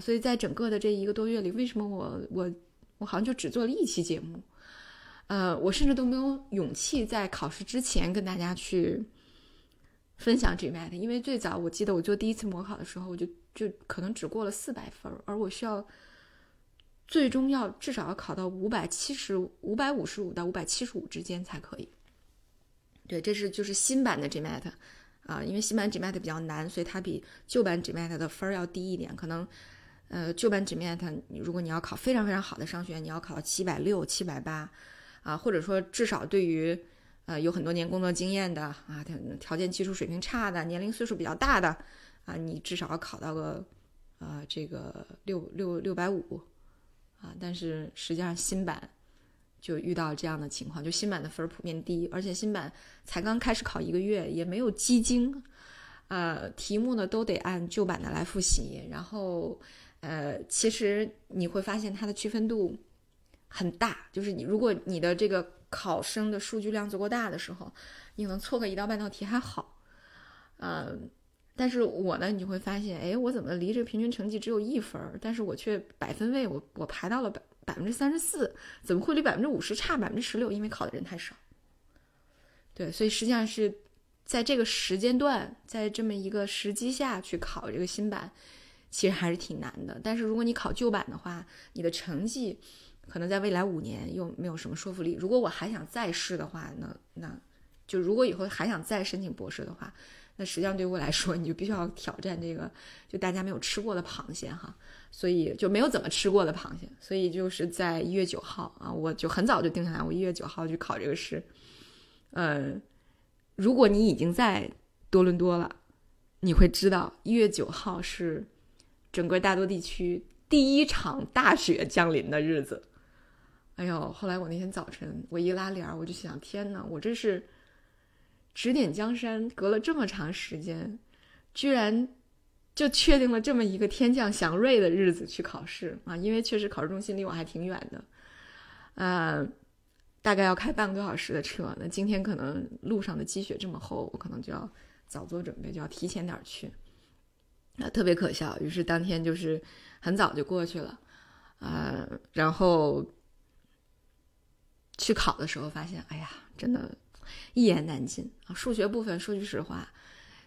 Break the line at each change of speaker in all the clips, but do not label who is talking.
所以在整个的这一个多月里，为什么我我我好像就只做了一期节目？呃，我甚至都没有勇气在考试之前跟大家去分享 GMAT，因为最早我记得我做第一次模考的时候，我就就可能只过了四百分，而我需要最终要至少要考到五百七十五百五十五到五百七十五之间才可以。对，这是就是新版的 GMAT 啊，因为新版 GMAT 比较难，所以它比旧版 GMAT 的分儿要低一点。可能呃，旧版纸面它如果你要考非常非常好的商学院，你要考到七百六、七百八。啊，或者说至少对于，呃，有很多年工作经验的啊，条条件技术水平差的，年龄岁数比较大的，啊，你至少要考到个，呃，这个六六六百五，啊，但是实际上新版就遇到这样的情况，就新版的分儿普遍低，而且新版才刚开始考一个月，也没有基金，呃，题目呢都得按旧版的来复习，然后，呃，其实你会发现它的区分度。很大，就是你，如果你的这个考生的数据量足够大的时候，你能错个一道半道题还好，嗯，但是我呢，你就会发现，哎，我怎么离这个平均成绩只有一分，但是我却百分位我我排到了百百分之三十四，怎么会离百分之五十差百分之十六？因为考的人太少。对，所以实际上是在这个时间段，在这么一个时机下去考这个新版，其实还是挺难的。但是如果你考旧版的话，你的成绩。可能在未来五年又没有什么说服力。如果我还想再试的话，那那就如果以后还想再申请博士的话，那实际上对我来说，你就必须要挑战这个就大家没有吃过的螃蟹哈。所以就没有怎么吃过的螃蟹。所以就是在一月九号啊，我就很早就定下来，我一月九号去考这个试。呃，如果你已经在多伦多了，你会知道一月九号是整个大多地区第一场大雪降临的日子。哎呦！后来我那天早晨，我一拉帘儿，我就想：天哪，我这是指点江山，隔了这么长时间，居然就确定了这么一个天降祥瑞的日子去考试啊！因为确实考试中心离我还挺远的，呃，大概要开半个多小时的车。那今天可能路上的积雪这么厚，我可能就要早做准备，就要提前点去。啊，特别可笑。于是当天就是很早就过去了，呃，然后。去考的时候发现，哎呀，真的，一言难尽啊！数学部分说句实话，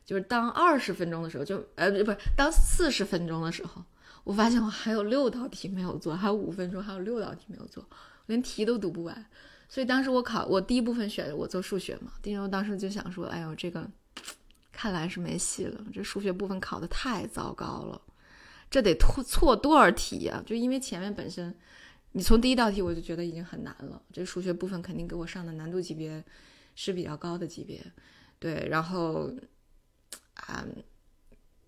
就是当二十分钟的时候，就呃不是当四十分钟的时候，我发现我还有六道题没有做，还有五分钟还有六道题没有做，连题都读不完。所以当时我考我第一部分选我做数学嘛，因为我当时就想说，哎呦，这个看来是没戏了，这数学部分考的太糟糕了，这得错错多少题呀？就因为前面本身。你从第一道题我就觉得已经很难了，这数学部分肯定给我上的难度级别是比较高的级别，对，然后啊，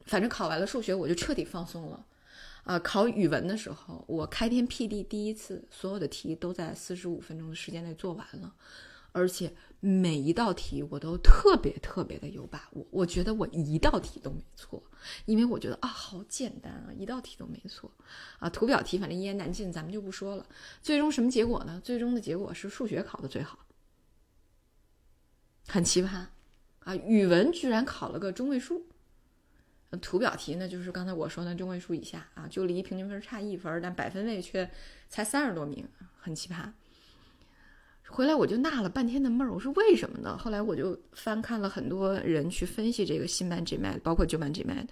反正考完了数学我就彻底放松了，啊，考语文的时候我开天辟地第一次所有的题都在四十五分钟的时间内做完了。而且每一道题我都特别特别的有把握，我觉得我一道题都没错，因为我觉得啊好简单啊，一道题都没错，啊图表题反正一言难尽，咱们就不说了。最终什么结果呢？最终的结果是数学考的最好，很奇葩啊！语文居然考了个中位数，图表题呢就是刚才我说的中位数以下啊，就离平均分差一分，但百分位却才三十多名，很奇葩。回来我就纳了半天的闷儿，我说为什么呢？后来我就翻看了很多人去分析这个新版 GMAT，包括旧版 GMAT，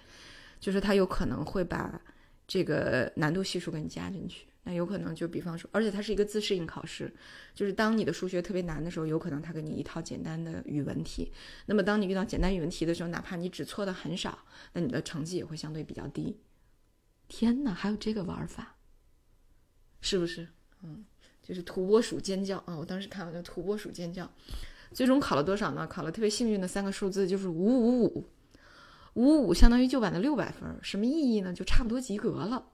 就是它有可能会把这个难度系数给你加进去。那有可能就比方说，而且它是一个自适应考试，就是当你的数学特别难的时候，有可能它给你一套简单的语文题。那么当你遇到简单语文题的时候，哪怕你只错的很少，那你的成绩也会相对比较低。天哪，还有这个玩法，是不是？嗯。就是土拨鼠尖叫啊！我当时看完就土拨鼠尖叫，最终考了多少呢？考了特别幸运的三个数字，就是五五五，五五相当于旧版的六百分，什么意义呢？就差不多及格了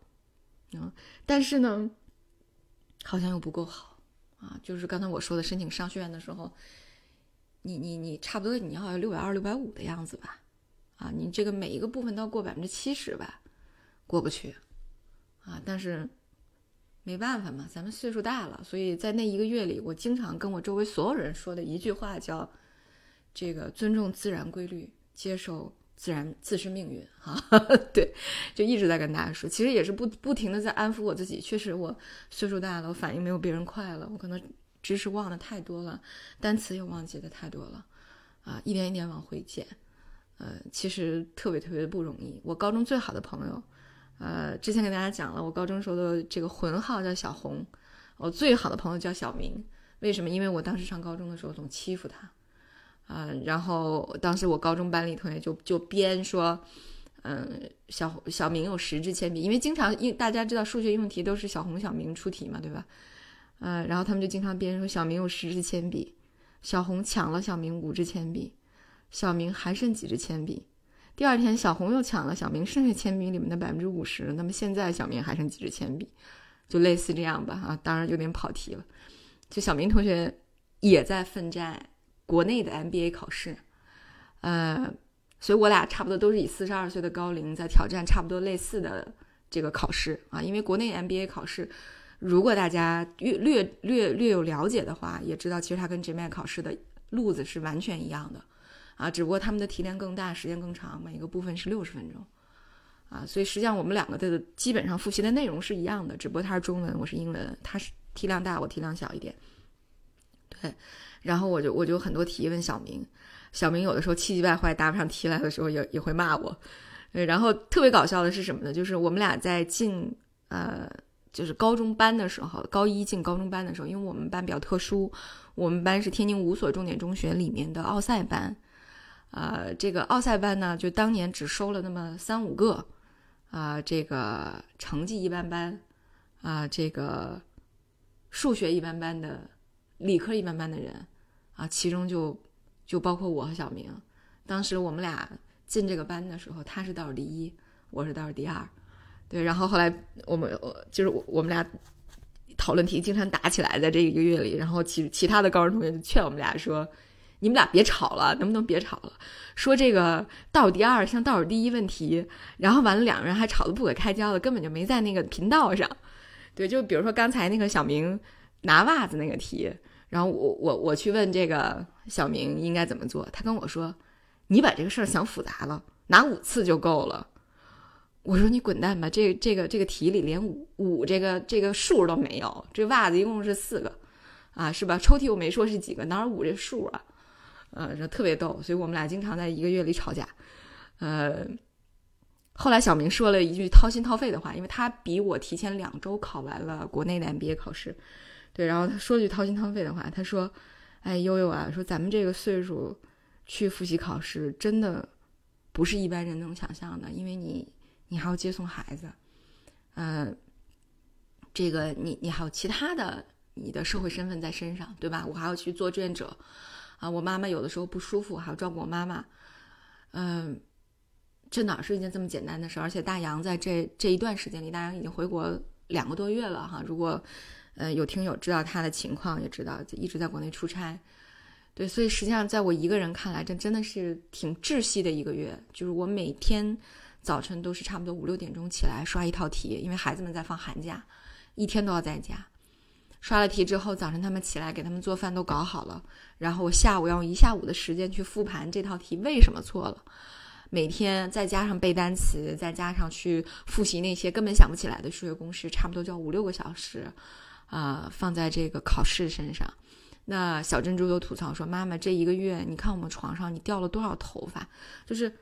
啊！但是呢，好像又不够好啊！就是刚才我说的申请商学院的时候，你你你差不多你要六百二、六百五的样子吧？啊，你这个每一个部分都要过百分之七十吧？过不去啊！但是。没办法嘛，咱们岁数大了，所以在那一个月里，我经常跟我周围所有人说的一句话叫：“这个尊重自然规律，接受自然自身命运哈，对，就一直在跟大家说，其实也是不不停的在安抚我自己。确实我岁数大了，我反应没有别人快了，我可能知识忘的太多了，单词也忘记的太多了，啊，一点一点往回减，呃，其实特别特别的不容易。我高中最好的朋友，呃，之前跟大家讲了，我高中时候的这个魂号叫小红，我最好的朋友叫小明，为什么？因为我当时上高中的时候总欺负他。嗯，然后当时我高中班里同学就就编说，嗯，小小明有十支铅笔，因为经常因大家知道数学应用题都是小红小明出题嘛，对吧？嗯，然后他们就经常编说小明有十支铅笔，小红抢了小明五支铅笔，小明还剩几支铅笔？第二天小红又抢了小明剩下铅笔里面的百分之五十，那么现在小明还剩几支铅笔？就类似这样吧，啊，当然有点跑题了。就小明同学也在奋战。国内的 MBA 考试，呃，所以我俩差不多都是以四十二岁的高龄在挑战差不多类似的这个考试啊。因为国内 MBA 考试，如果大家略略略略有了解的话，也知道其实它跟 GMAT 考试的路子是完全一样的啊，只不过他们的题量更大，时间更长，每一个部分是六十分钟啊。所以实际上我们两个的基本上复习的内容是一样的，只不过他是中文，我是英文，他是题量大，我题量小一点，对。然后我就我就很多题问小明，小明有的时候气急败坏答不上题来的时候也也会骂我，然后特别搞笑的是什么呢？就是我们俩在进呃就是高中班的时候，高一进高中班的时候，因为我们班比较特殊，我们班是天津五所重点中学里面的奥赛班，呃，这个奥赛班呢，就当年只收了那么三五个，啊，这个成绩一般般，啊，这个数学一般般的，理科一般般的人。啊，其中就就包括我和小明，当时我们俩进这个班的时候，他是倒数第一，我是倒数第二，对。然后后来我们就是我我们俩讨论题经常打起来，在这一个月里，然后其其他的高中同学就劝我们俩说：“你们俩别吵了，能不能别吵了？说这个倒数第二像倒数第一问题，然后完了两个人还吵得不可开交的，根本就没在那个频道上。对，就比如说刚才那个小明拿袜子那个题。”然后我我我去问这个小明应该怎么做，他跟我说：“你把这个事儿想复杂了，拿五次就够了。”我说：“你滚蛋吧，这这个这个题里连五五这个这个数都没有，这袜子一共是四个，啊是吧？抽屉我没说是几个，哪有五这数啊？呃，这特别逗，所以我们俩经常在一个月里吵架。呃，后来小明说了一句掏心掏肺的话，因为他比我提前两周考完了国内的 MBA 考试。”对，然后他说句掏心掏肺的话，他说：“哎，悠悠啊，说咱们这个岁数去复习考试，真的不是一般人能想象的，因为你你还要接送孩子，嗯，这个你你还有其他的你的社会身份在身上，对吧？我还要去做志愿者啊，我妈妈有的时候不舒服，还要照顾我妈妈，嗯，这哪是一件这么简单的事？而且大洋在这这一段时间里，大洋已经回国两个多月了哈，如果。呃，有听友知道他的情况，也知道一直在国内出差，对，所以实际上在我一个人看来，这真的是挺窒息的一个月。就是我每天早晨都是差不多五六点钟起来刷一套题，因为孩子们在放寒假，一天都要在家。刷了题之后，早晨他们起来给他们做饭都搞好了，然后我下午要用一下午的时间去复盘这套题为什么错了。每天再加上背单词，再加上去复习那些根本想不起来的数学公式，差不多就要五六个小时。啊，放在这个考试身上，那小珍珠就吐槽说：“妈妈，这一个月你看我们床上你掉了多少头发？就是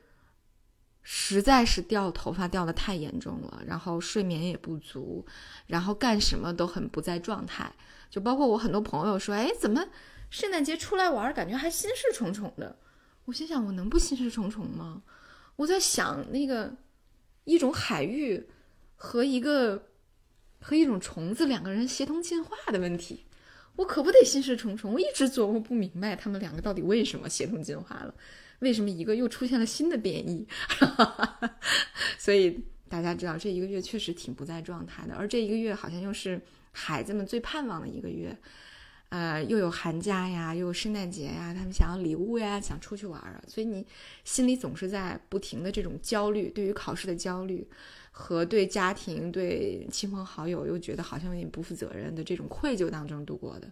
实在是掉头发掉的太严重了，然后睡眠也不足，然后干什么都很不在状态。就包括我很多朋友说：‘哎，怎么圣诞节出来玩，感觉还心事重重的？’我心想，我能不心事重重吗？我在想那个一种海域和一个。”和一种虫子两个人协同进化的问题，我可不得心事重重。我一直琢磨不明白，他们两个到底为什么协同进化了？为什么一个又出现了新的变异？所以大家知道，这一个月确实挺不在状态的。而这一个月好像又是孩子们最盼望的一个月，呃，又有寒假呀，又有圣诞节呀，他们想要礼物呀，想出去玩啊，所以你心里总是在不停的这种焦虑，对于考试的焦虑。和对家庭、对亲朋好友又觉得好像有点不负责任的这种愧疚当中度过的，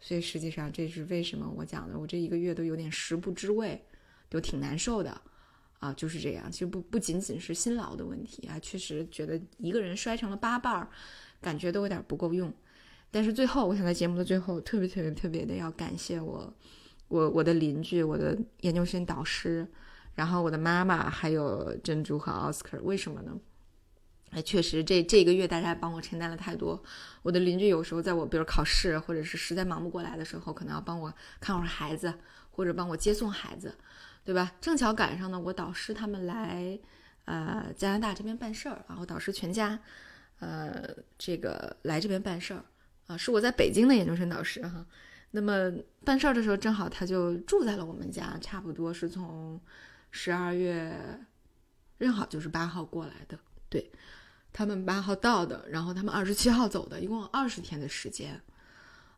所以实际上这是为什么我讲的，我这一个月都有点食不知味，都挺难受的啊，就是这样。其实不不仅仅是辛劳的问题啊，确实觉得一个人摔成了八瓣儿，感觉都有点不够用。但是最后，我想在节目的最后特别特别特别的要感谢我，我我的邻居，我的研究生导师，然后我的妈妈，还有珍珠和奥斯卡。为什么呢？哎，确实这这个月大家帮我承担了太多。我的邻居有时候在我比如考试或者是实在忙不过来的时候，可能要帮我看会儿孩子，或者帮我接送孩子，对吧？正巧赶上呢，我导师他们来呃加拿大这边办事儿啊，我导师全家呃这个来这边办事儿。啊，是我在北京的研究生导师哈，那么办事儿的时候，正好他就住在了我们家，差不多是从十二月正好就是八号过来的，对他们八号到的，然后他们二十七号走的，一共有二十天的时间。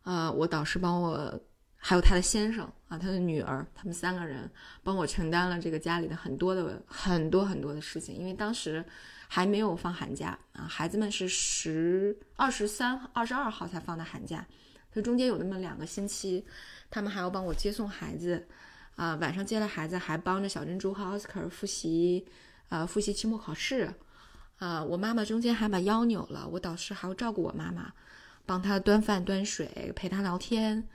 啊，我导师帮我，还有他的先生啊，他的女儿，他们三个人帮我承担了这个家里的很多的很多很多的事情，因为当时。还没有放寒假啊，孩子们是十二十三、二十二号才放的寒假，所以中间有那么两个星期，他们还要帮我接送孩子，啊，晚上接了孩子还帮着小珍珠和奥斯卡复习，啊，复习期末考试，啊，我妈妈中间还把腰扭了，我导师还要照顾我妈妈，帮她端饭端水，陪她聊天，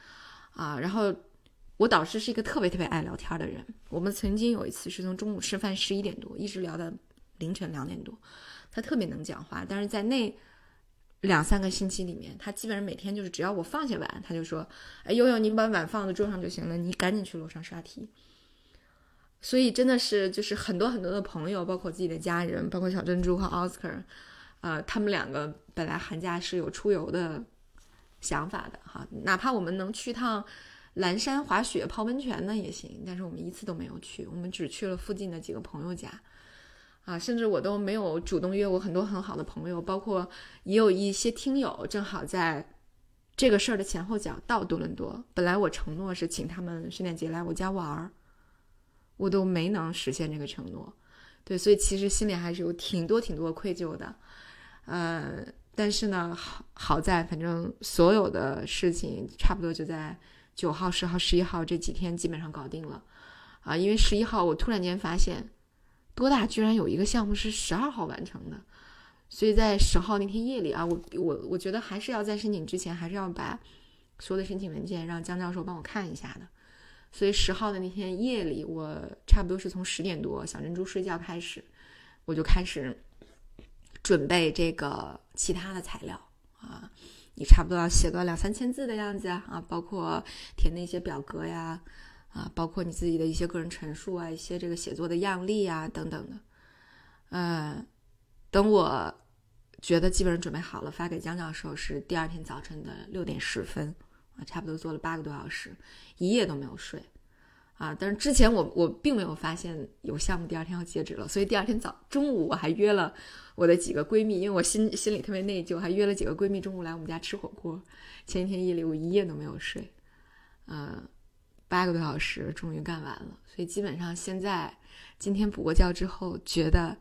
啊，然后我导师是一个特别特别爱聊天的人，我们曾经有一次是从中午吃饭十一点多一直聊到。凌晨两点多，他特别能讲话，但是在那两三个星期里面，他基本上每天就是只要我放下碗，他就说：“哎，悠悠，你把碗放在桌上就行了，你赶紧去楼上刷题。”所以真的是就是很多很多的朋友，包括自己的家人，包括小珍珠和奥斯卡，呃，他们两个本来寒假是有出游的想法的哈，哪怕我们能去趟蓝山滑雪、泡温泉呢也行，但是我们一次都没有去，我们只去了附近的几个朋友家。啊，甚至我都没有主动约我很多很好的朋友，包括也有一些听友，正好在这个事儿的前后脚到多伦多。本来我承诺是请他们圣诞节来我家玩儿，我都没能实现这个承诺。对，所以其实心里还是有挺多挺多愧疚的。呃，但是呢，好好在反正所有的事情差不多就在九号、十号、十一号这几天基本上搞定了。啊，因为十一号我突然间发现。多大居然有一个项目是十二号完成的，所以在十号那天夜里啊，我我我觉得还是要在申请之前，还是要把所有的申请文件让江教授帮我看一下的。所以十号的那天夜里，我差不多是从十点多小珍珠睡觉开始，我就开始准备这个其他的材料啊，你差不多要写个两三千字的样子啊，包括填那些表格呀。啊，包括你自己的一些个人陈述啊，一些这个写作的样例啊，等等的。嗯，等我觉得基本上准备好了，发给江教授是第二天早晨的六点十分啊，差不多做了八个多小时，一夜都没有睡啊。但是之前我我并没有发现有项目第二天要截止了，所以第二天早中午我还约了我的几个闺蜜，因为我心心里特别内疚，还约了几个闺蜜中午来我们家吃火锅。前一天夜里我一夜都没有睡，嗯。八个多小时终于干完了，所以基本上现在今天补过觉之后，觉得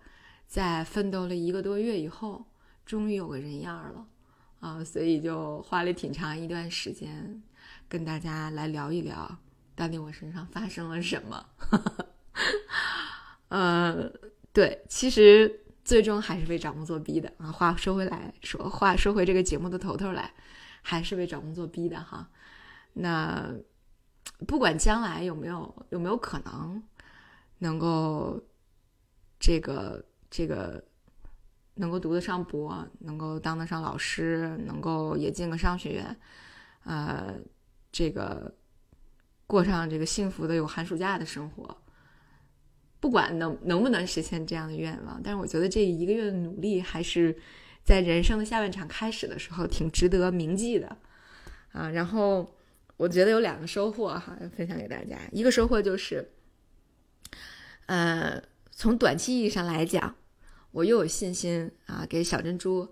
在奋斗了一个多月以后，终于有个人样了啊！所以就花了挺长一段时间跟大家来聊一聊，到底我身上发生了什么。呃，对，其实最终还是被找工作逼的啊。话说回来说，话说回这个节目的头头来，还是被找工作逼的哈。那。不管将来有没有有没有可能能够这个这个能够读得上博，能够当得上老师，能够也进个商学院，呃，这个过上这个幸福的有寒暑假的生活，不管能能不能实现这样的愿望，但是我觉得这一个月的努力还是在人生的下半场开始的时候挺值得铭记的啊，然后。我觉得有两个收获哈，分享给大家。一个收获就是，呃，从短期意义上来讲，我又有信心啊，给小珍珠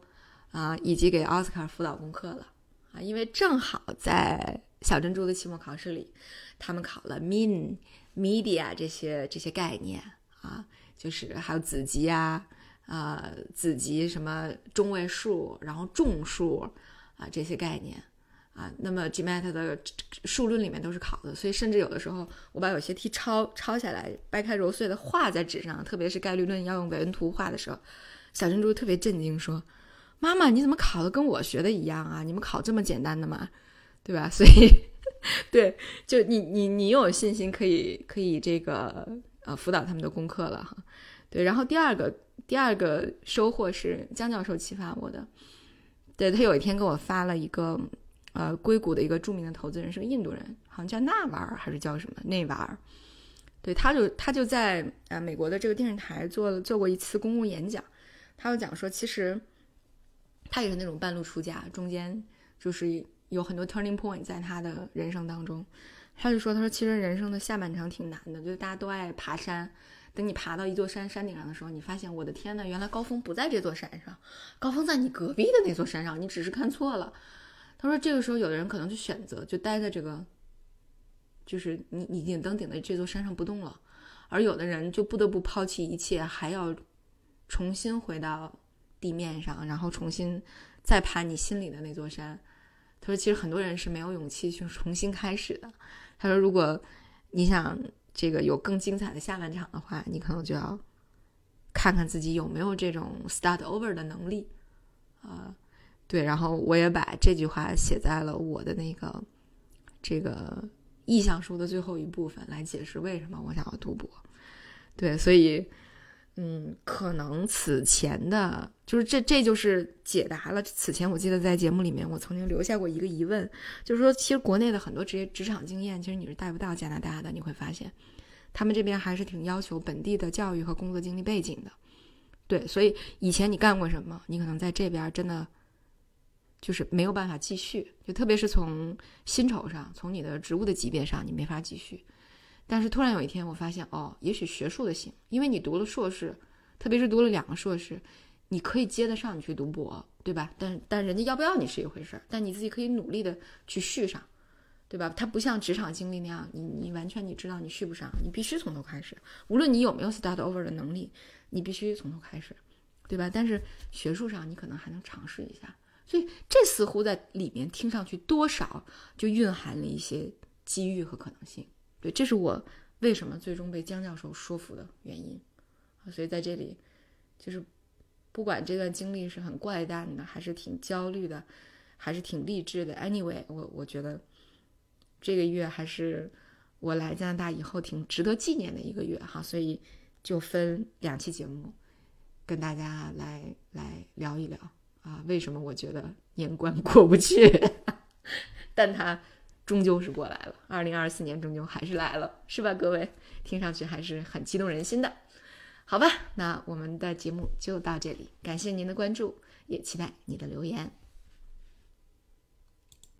啊，以及给奥斯卡辅导功课了啊，因为正好在小珍珠的期末考试里，他们考了 mean、media 这些这些概念啊，就是还有子集啊，呃，子集什么中位数，然后众数啊这些概念。啊。那么 GMAT 的数论里面都是考的，所以甚至有的时候我把有些题抄抄下来，掰开揉碎的画在纸上，特别是概率论要用韦恩图画的时候，小珍珠特别震惊，说：“妈妈，你怎么考的跟我学的一样啊？你们考这么简单的吗？对吧？” 所以，对，就你你你有信心可以可以这个呃辅导他们的功课了哈。对，然后第二个第二个收获是江教授启发我的。对他有一天给我发了一个，呃，硅谷的一个著名的投资人是个印度人，好像叫纳瓦尔还是叫什么内瓦尔。对，他就他就在呃美国的这个电视台做做过一次公共演讲，他就讲说，其实他也是那种半路出家，中间就是有很多 turning point 在他的人生当中。他就说，他说其实人生的下半场挺难的，就是大家都爱爬山。等你爬到一座山山顶上的时候，你发现我的天呐，原来高峰不在这座山上，高峰在你隔壁的那座山上，你只是看错了。他说，这个时候有的人可能就选择就待在这个，就是你已经登顶的这座山上不动了，而有的人就不得不抛弃一切，还要重新回到地面上，然后重新再爬你心里的那座山。他说，其实很多人是没有勇气去重新开始的。他说，如果你想。这个有更精彩的下半场的话，你可能就要看看自己有没有这种 start over 的能力啊。对，然后我也把这句话写在了我的那个这个意向书的最后一部分，来解释为什么我想要读博。对，所以嗯，可能此前的，就是这这就是解答了此前我记得在节目里面我曾经留下过一个疑问，就是说其实国内的很多职业职场经验，其实你是带不到加拿大的，你会发现。他们这边还是挺要求本地的教育和工作经历背景的，对，所以以前你干过什么，你可能在这边真的就是没有办法继续，就特别是从薪酬上，从你的职务的级别上，你没法继续。但是突然有一天，我发现哦，也许学术的行，因为你读了硕士，特别是读了两个硕士，你可以接得上你去读博，对吧？但但人家要不要你是一回事儿，但你自己可以努力的去续上。对吧？它不像职场经历那样，你你完全你知道你续不上，你必须从头开始。无论你有没有 start over 的能力，你必须从头开始，对吧？但是学术上你可能还能尝试一下，所以这似乎在里面听上去多少就蕴含了一些机遇和可能性。对，这是我为什么最终被江教授说服的原因。所以在这里，就是不管这段经历是很怪诞的，还是挺焦虑的，还是挺励志的，anyway，我我觉得。这个月还是我来加拿大以后挺值得纪念的一个月哈，所以就分两期节目跟大家来来聊一聊啊，为什么我觉得年关过不去，但他终究是过来了，二零二四年终究还是来了，是吧？各位听上去还是很激动人心的，好吧？那我们的节目就到这里，感谢您的关注，也期待你的留言。